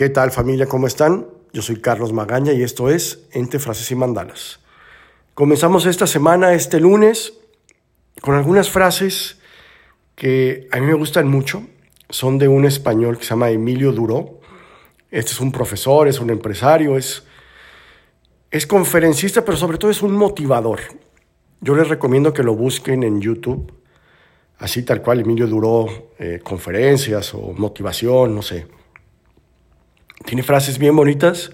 ¿Qué tal familia? ¿Cómo están? Yo soy Carlos Magaña y esto es Entre Frases y Mandalas. Comenzamos esta semana, este lunes, con algunas frases que a mí me gustan mucho. Son de un español que se llama Emilio Duró. Este es un profesor, es un empresario, es, es conferencista, pero sobre todo es un motivador. Yo les recomiendo que lo busquen en YouTube, así tal cual Emilio Duró, eh, conferencias o motivación, no sé. Tiene frases bien bonitas,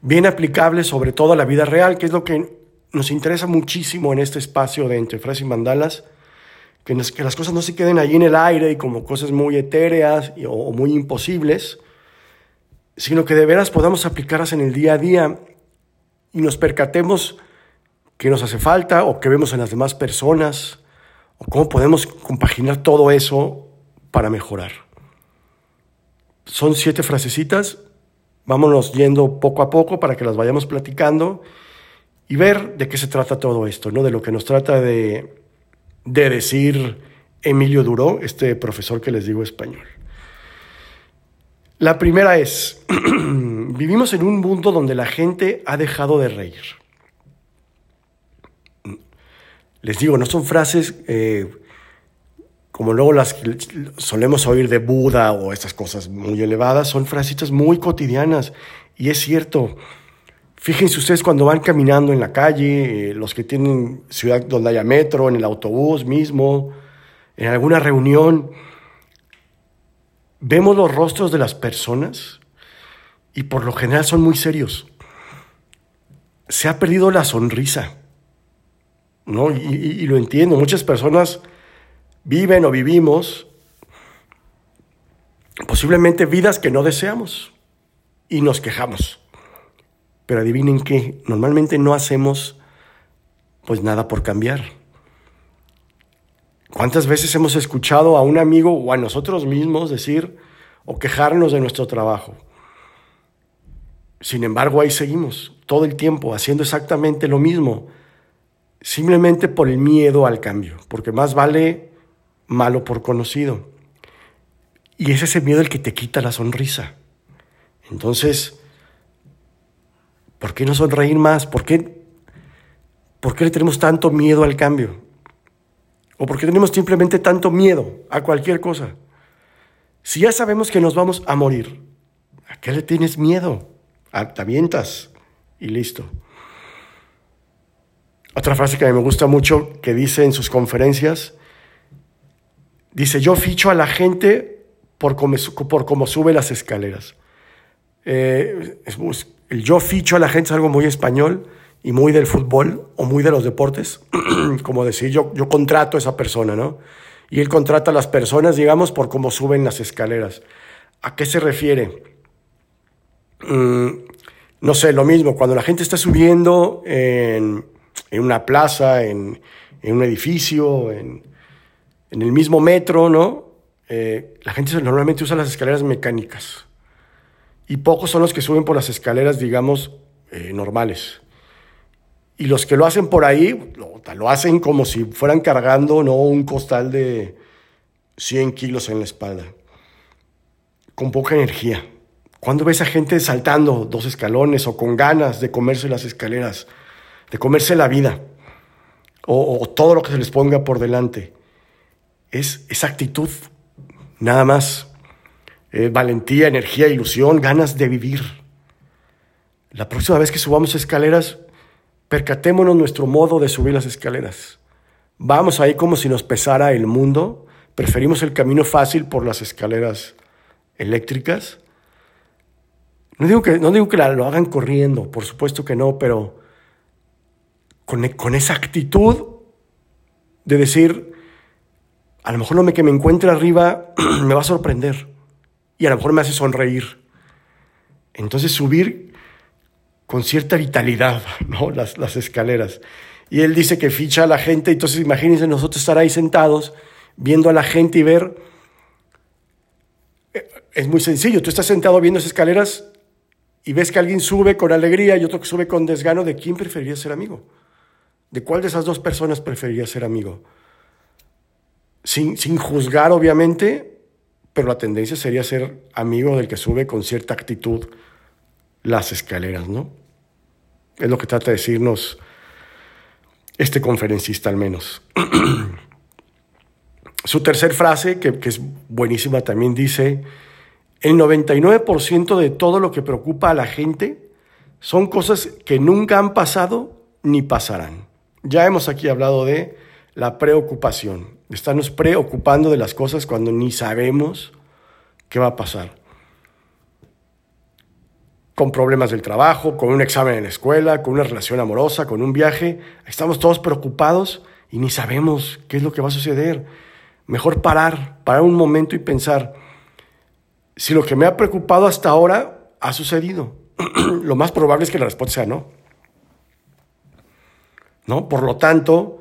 bien aplicables sobre todo a la vida real, que es lo que nos interesa muchísimo en este espacio de Entre Frases y Mandalas, que, las cosas no se queden ahí en el aire y como cosas muy etéreas o muy imposibles, sino que de veras podamos aplicarlas en el día a día y nos percatemos que nos hace falta o que vemos en las demás personas o cómo podemos compaginar todo eso para mejorar. Son siete frasecitas, vámonos yendo poco a poco para que las vayamos platicando y ver de qué se trata todo esto, ¿no? De lo que nos trata de, de decir Emilio Duró, este profesor que les digo español. La primera es, vivimos en un mundo donde la gente ha dejado de reír. Les digo, no son frases eh, como luego las solemos oír de Buda o estas cosas muy elevadas, son frasitas muy cotidianas. Y es cierto, fíjense ustedes cuando van caminando en la calle, eh, los que tienen ciudad donde haya metro, en el autobús mismo, en alguna reunión, vemos los rostros de las personas y por lo general son muy serios. Se ha perdido la sonrisa, ¿no? Y lo entiendo, muchas personas viven o vivimos posiblemente vidas que no deseamos y nos quejamos. Pero adivinen qué, normalmente no hacemos pues nada por cambiar. ¿Cuántas veces hemos escuchado a un amigo o a nosotros mismos decir o quejarnos de nuestro trabajo? Sin embargo, ahí seguimos todo el tiempo haciendo exactamente lo mismo, simplemente por el miedo al cambio, porque más vale malo por conocido. Y es ese miedo el que te quita la sonrisa. Entonces, ¿por qué no sonreír más? ¿Por qué, ¿Por qué le tenemos tanto miedo al cambio? ¿O por qué tenemos simplemente tanto miedo a cualquier cosa? Si ya sabemos que nos vamos a morir, ¿a qué le tienes miedo? Te avientas y listo. Otra frase que a me gusta mucho, que dice en sus conferencias, Dice, yo ficho a la gente por cómo, sube las escaleras. Eh, el yo ficho a la gente es algo muy español y muy del fútbol o muy de los deportes, como decir, yo, yo contrato a esa persona, ¿no? Y él contrata a las personas, digamos, por cómo suben las escaleras. ¿A qué se refiere? Mm, no sé, lo mismo, cuando la gente está subiendo en, en una plaza, en, en un edificio, en, en el mismo metro, ¿no? Eh, la gente normalmente usa las escaleras mecánicas y pocos son los que suben por las escaleras, digamos, eh, normales. Y los que lo hacen por ahí, lo, hacen como si fueran cargando ¿no? un costal de 100 kilos en la espalda, con poca energía. ¿Cuándo ves a gente saltando dos escalones o con ganas de comerse las escaleras, de comerse la vida o, o todo lo que se les ponga por delante? Es esa actitud, nada más. Eh, valentía, energía, ilusión, ganas de vivir. La próxima vez que subamos escaleras, percatémonos nuestro modo de subir las escaleras. Vamos ahí como si nos pesara el mundo. Preferimos el camino fácil por las escaleras eléctricas. No digo que, no digo que lo hagan corriendo, por supuesto que no, pero con, con esa actitud de decir, a lo mejor lo que me encuentre arriba me va a sorprender y a lo mejor me hace sonreír. Entonces subir con cierta vitalidad, ¿no? Las, escaleras. Y él dice que ficha a la gente, entonces imagínense nosotros estar ahí sentados viendo a la gente y ver... Eh, es muy sencillo, tú estás sentado viendo esas escaleras y ves que alguien sube con alegría y otro que sube con desgano, ¿de quién preferirías ser amigo? ¿De cuál de esas dos personas preferirías ser amigo? Sin, juzgar obviamente, pero la tendencia sería ser amigo del que sube con cierta actitud las escaleras, ¿no? Es lo que trata de decirnos este conferencista al menos. Su tercer frase, que, que es buenísima, también dice, el 99% de todo lo que preocupa a la gente son cosas que nunca han pasado ni pasarán. Ya hemos aquí hablado de la preocupación, estarnos preocupando de las cosas cuando ni sabemos qué va a pasar. Con problemas del trabajo, con un examen en la escuela, con una relación amorosa, con un viaje, estamos todos preocupados y ni sabemos qué es lo que va a suceder. Mejor parar, parar un momento y pensar si lo que me ha preocupado hasta ahora ha sucedido. lo más probable es que la respuesta sea no. ¿No? Por lo tanto,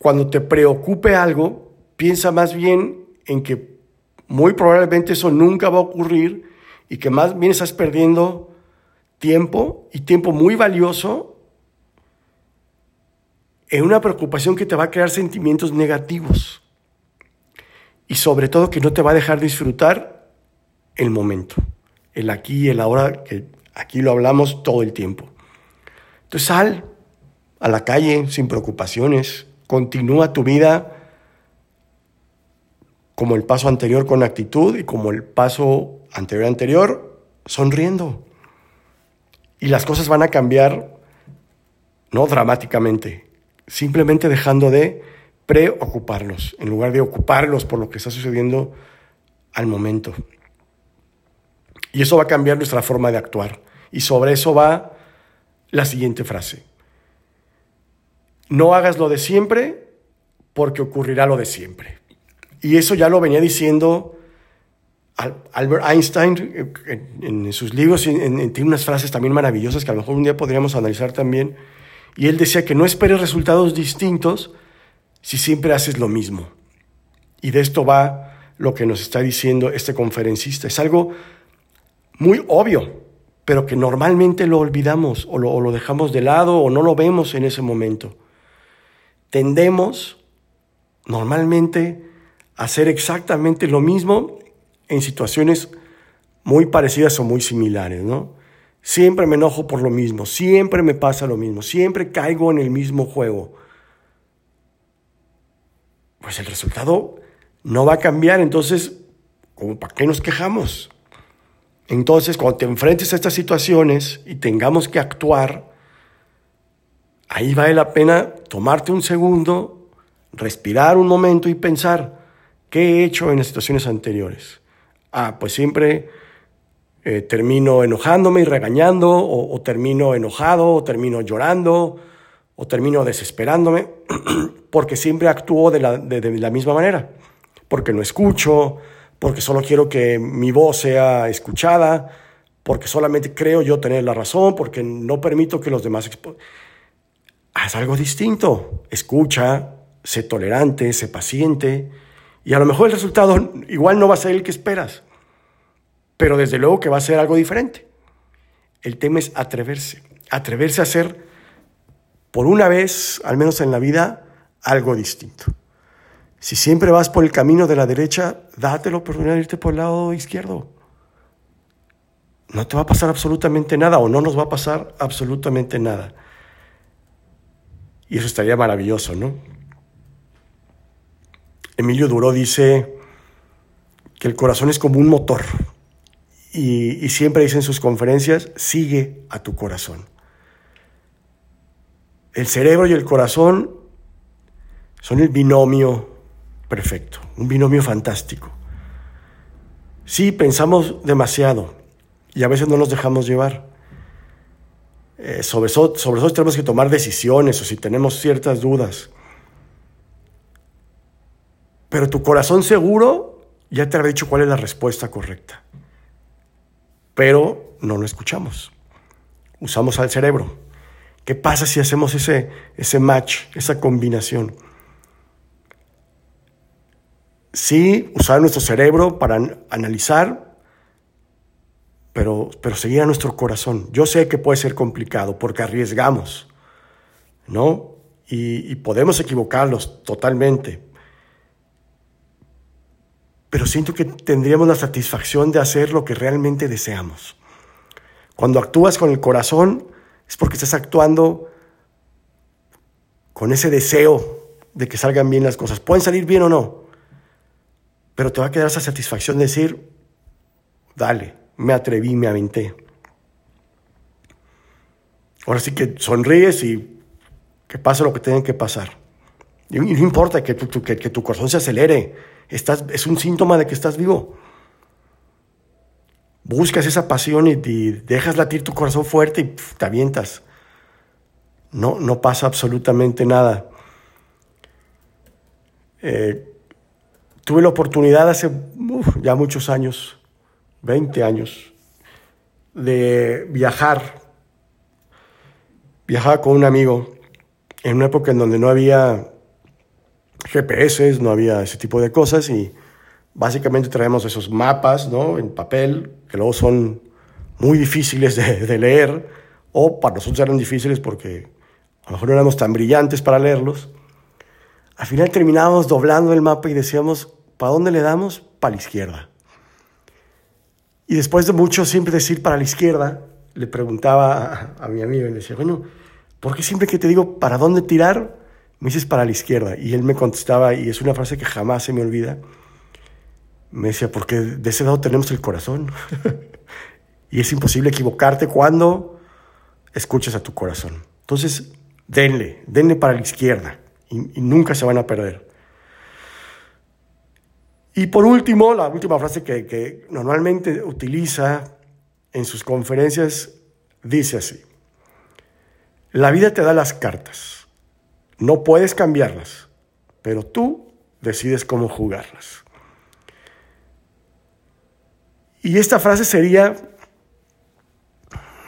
cuando te preocupe algo, piensa más bien en que muy probablemente eso nunca va a ocurrir y que más bien estás perdiendo tiempo y tiempo muy valioso en una preocupación que te va a crear sentimientos negativos y sobre todo que no te va a dejar disfrutar el momento, el aquí y el ahora, que aquí lo hablamos todo el tiempo. Entonces sal a la calle sin preocupaciones, continúa tu vida como el paso anterior con actitud y como el paso anterior anterior sonriendo. Y las cosas van a cambiar no dramáticamente, simplemente dejando de preocuparlos, en lugar de ocuparlos por lo que está sucediendo al momento. Y eso va a cambiar nuestra forma de actuar. Y sobre eso va la siguiente frase. No hagas lo de siempre porque ocurrirá lo de siempre. Y eso ya lo venía diciendo Albert Einstein en, sus libros, tiene unas frases también maravillosas que a lo mejor un día podríamos analizar también. Y él decía que no esperes resultados distintos, si siempre haces lo mismo. Y de esto va lo que nos está diciendo este conferencista. Es algo muy obvio, pero que normalmente lo olvidamos o lo dejamos de lado o no lo vemos en ese momento. Tendemos normalmente a hacer exactamente lo mismo en situaciones muy parecidas o muy similares, ¿no? Siempre me enojo por lo mismo, siempre me pasa lo mismo, siempre caigo en el mismo juego pues el resultado no va a cambiar. Entonces, ¿para qué nos quejamos? Entonces, cuando te enfrentes a estas situaciones y tengamos que actuar, ahí vale la pena tomarte un segundo, respirar un momento y pensar, ¿qué he hecho en las situaciones anteriores? Ah, pues siempre eh, termino enojándome y regañando, o, termino enojado, o termino llorando, o termino desesperándome porque siempre actúo de la, de, la, misma manera, porque no escucho, porque solo quiero que mi voz sea escuchada, porque solamente creo yo tener la razón, porque no permito que los demás... Haz algo distinto, escucha, sé tolerante, sé paciente, y a lo mejor el resultado igual no va a ser el que esperas, pero desde luego que va a ser algo diferente. El tema es atreverse, atreverse a hacer por una vez, al menos en la vida, algo distinto. Si siempre vas por el camino de la derecha, date la oportunidad de irte por el lado izquierdo. No te va a pasar absolutamente nada o no nos va a pasar absolutamente nada. Y eso estaría maravilloso, ¿no? Emilio Duró dice que el corazón es como un motor y, y siempre dice en sus conferencias, sigue a tu corazón. El cerebro y el corazón son el binomio perfecto, un binomio fantástico. Sí, pensamos demasiado y a veces no nos dejamos llevar. Eh, sobre, eso, sobre eso tenemos que tomar decisiones o si tenemos ciertas dudas. Pero tu corazón seguro ya te ha dicho cuál es la respuesta correcta. Pero no lo escuchamos. Usamos al cerebro. ¿Qué pasa si hacemos ese, ese match, esa combinación? Sí, usar nuestro cerebro para analizar, pero, pero seguir a nuestro corazón. Yo sé que puede ser complicado porque arriesgamos, ¿no? Y, podemos equivocarlos totalmente. pero siento que tendríamos la satisfacción de hacer lo que realmente deseamos. Cuando actúas con el corazón es porque estás actuando con ese deseo de que salgan bien las cosas. Pueden salir bien o no, pero te va a quedar esa satisfacción de decir, dale, me atreví, me aventé. Ahora sí que sonríes y que pase lo que tenga que pasar. Y no importa que tu, que, tu corazón se acelere, estás, es un síntoma de que estás vivo. Buscas esa pasión y, dejas latir tu corazón fuerte y te avientas. No, no pasa absolutamente nada. Eh, tuve la oportunidad hace ya muchos años, 20 años, de viajar. Viajaba con un amigo en una época en donde no había GPS, no había ese tipo de cosas y básicamente traemos esos mapas ¿no? en papel que luego son muy difíciles de, leer o para nosotros eran difíciles porque a lo mejor no éramos tan brillantes para leerlos. Al final terminábamos doblando el mapa y decíamos, ¿para dónde le damos? Para la izquierda. Y después de mucho siempre decir para la izquierda, le preguntaba a, mi amigo y le decía, bueno, ¿por qué siempre que te digo para dónde tirar, me dices para la izquierda. Y él me contestaba, y es una frase que jamás se me olvida, me decía, porque de ese lado tenemos el corazón. y es imposible equivocarte cuando escuchas a tu corazón. Entonces, denle, denle para la izquierda y, nunca se van a perder. Y por último, la última frase que, normalmente utiliza en sus conferencias dice así, la vida te da las cartas no puedes cambiarlas, pero tú decides cómo jugarlas. Y esta frase sería,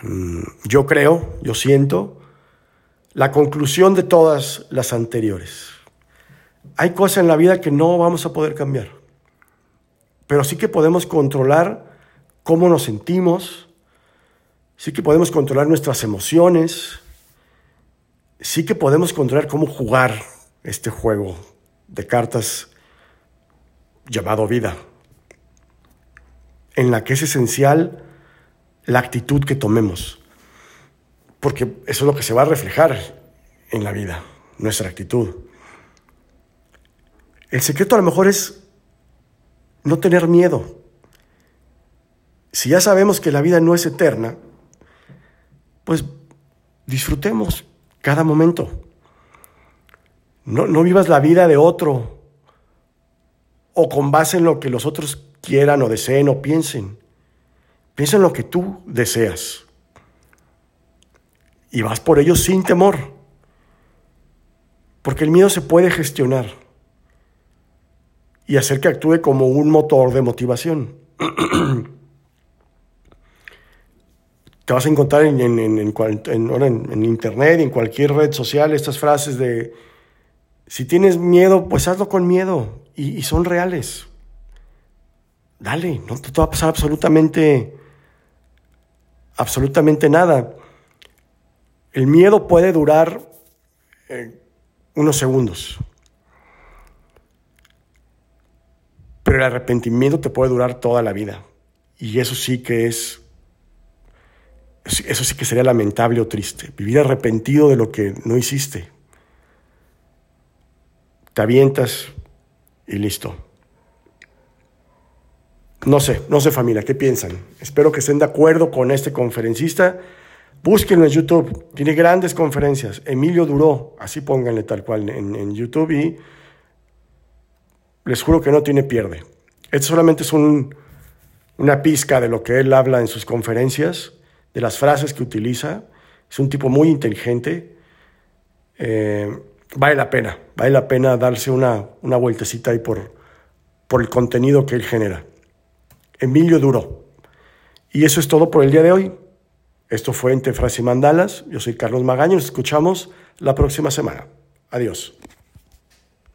mm, yo creo, yo siento, la conclusión de todas las anteriores. Hay cosas en la vida que no vamos a poder cambiar, pero sí que podemos controlar cómo nos sentimos, sí que podemos controlar nuestras emociones, sí que podemos encontrar cómo jugar este juego de cartas llamado vida, en la que es esencial la actitud que tomemos, porque eso es lo que se va a reflejar en la vida, nuestra actitud. El secreto a lo mejor es no tener miedo. Si ya sabemos que la vida no es eterna, pues disfrutemos cada momento. No, vivas la vida de otro o con base en lo que los otros quieran o deseen o piensen. Piensa en lo que tú deseas. Y vas por ello sin temor. Porque el miedo se puede gestionar y hacer que actúe como un motor de motivación. te vas a encontrar en, en, en, en, internet, en cualquier red social, estas frases de, si tienes miedo, pues hazlo con miedo. Y, son reales. Dale, no te, va a pasar absolutamente, absolutamente nada. El miedo puede durar eh, unos segundos. Pero el arrepentimiento te puede durar toda la vida. Y eso sí que es eso sí que sería lamentable o triste, vivir arrepentido de lo que no hiciste. Te avientas y listo. No sé, no sé familia, ¿qué piensan? Espero que estén de acuerdo con este conferencista. Búsquenlo en YouTube, tiene grandes conferencias. Emilio Duró, así pónganle tal cual en, YouTube y les juro que no tiene pierde. Esto solamente es una pizca de lo que él habla en sus conferencias de las frases que utiliza. Es un tipo muy inteligente. Eh, vale la pena, vale la pena darse una, una vueltecita ahí por, por el contenido que él genera. Emilio Duro. Y eso es todo por el día de hoy. Esto fue Entre Frases y Mandalas. Yo soy Carlos Magaño. Escuchamos la próxima semana. Adiós.